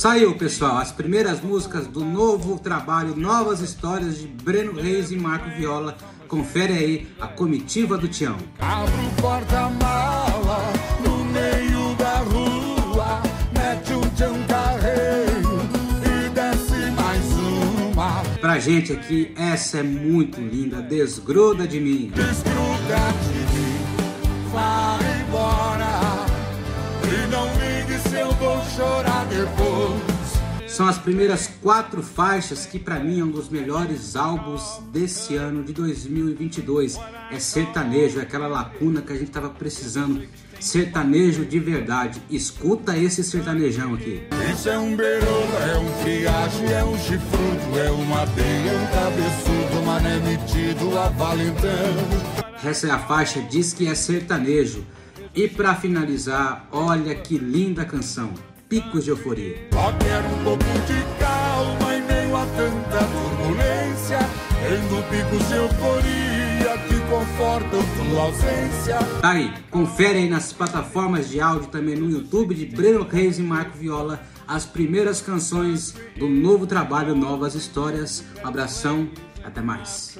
Saiu, pessoal, as primeiras músicas do novo trabalho Novas Histórias de Breno Reis e Marco Viola. Confere aí a comitiva do Tião. Abre o porta-mala no meio da rua, mete um tchão carreiro e desce mais uma. Pra gente aqui, essa é muito linda, desgruda de mim. Desgruda de mim, São as primeiras quatro faixas que para mim é um dos melhores álbuns desse ano de 2022. É sertanejo, é aquela lacuna que a gente tava precisando. Sertanejo de verdade. Escuta esse sertanejão aqui. Isso é um berola, é um é um chifrudo, é uma abeia, é um cabeçudo, mané metido a valentão. Essa é a faixa Diz que é sertanejo. E para finalizar, olha que linda canção. Picos de Euforia. Só quero um pouco de calma em meio a tanta turbulência. Tendo picos de euforia que confortam tua ausência. Tá aí, confere aí nas plataformas de áudio, também no YouTube de Breno Reis e Marco Viola, as primeiras canções do novo trabalho Novas Histórias. Um abração, até mais.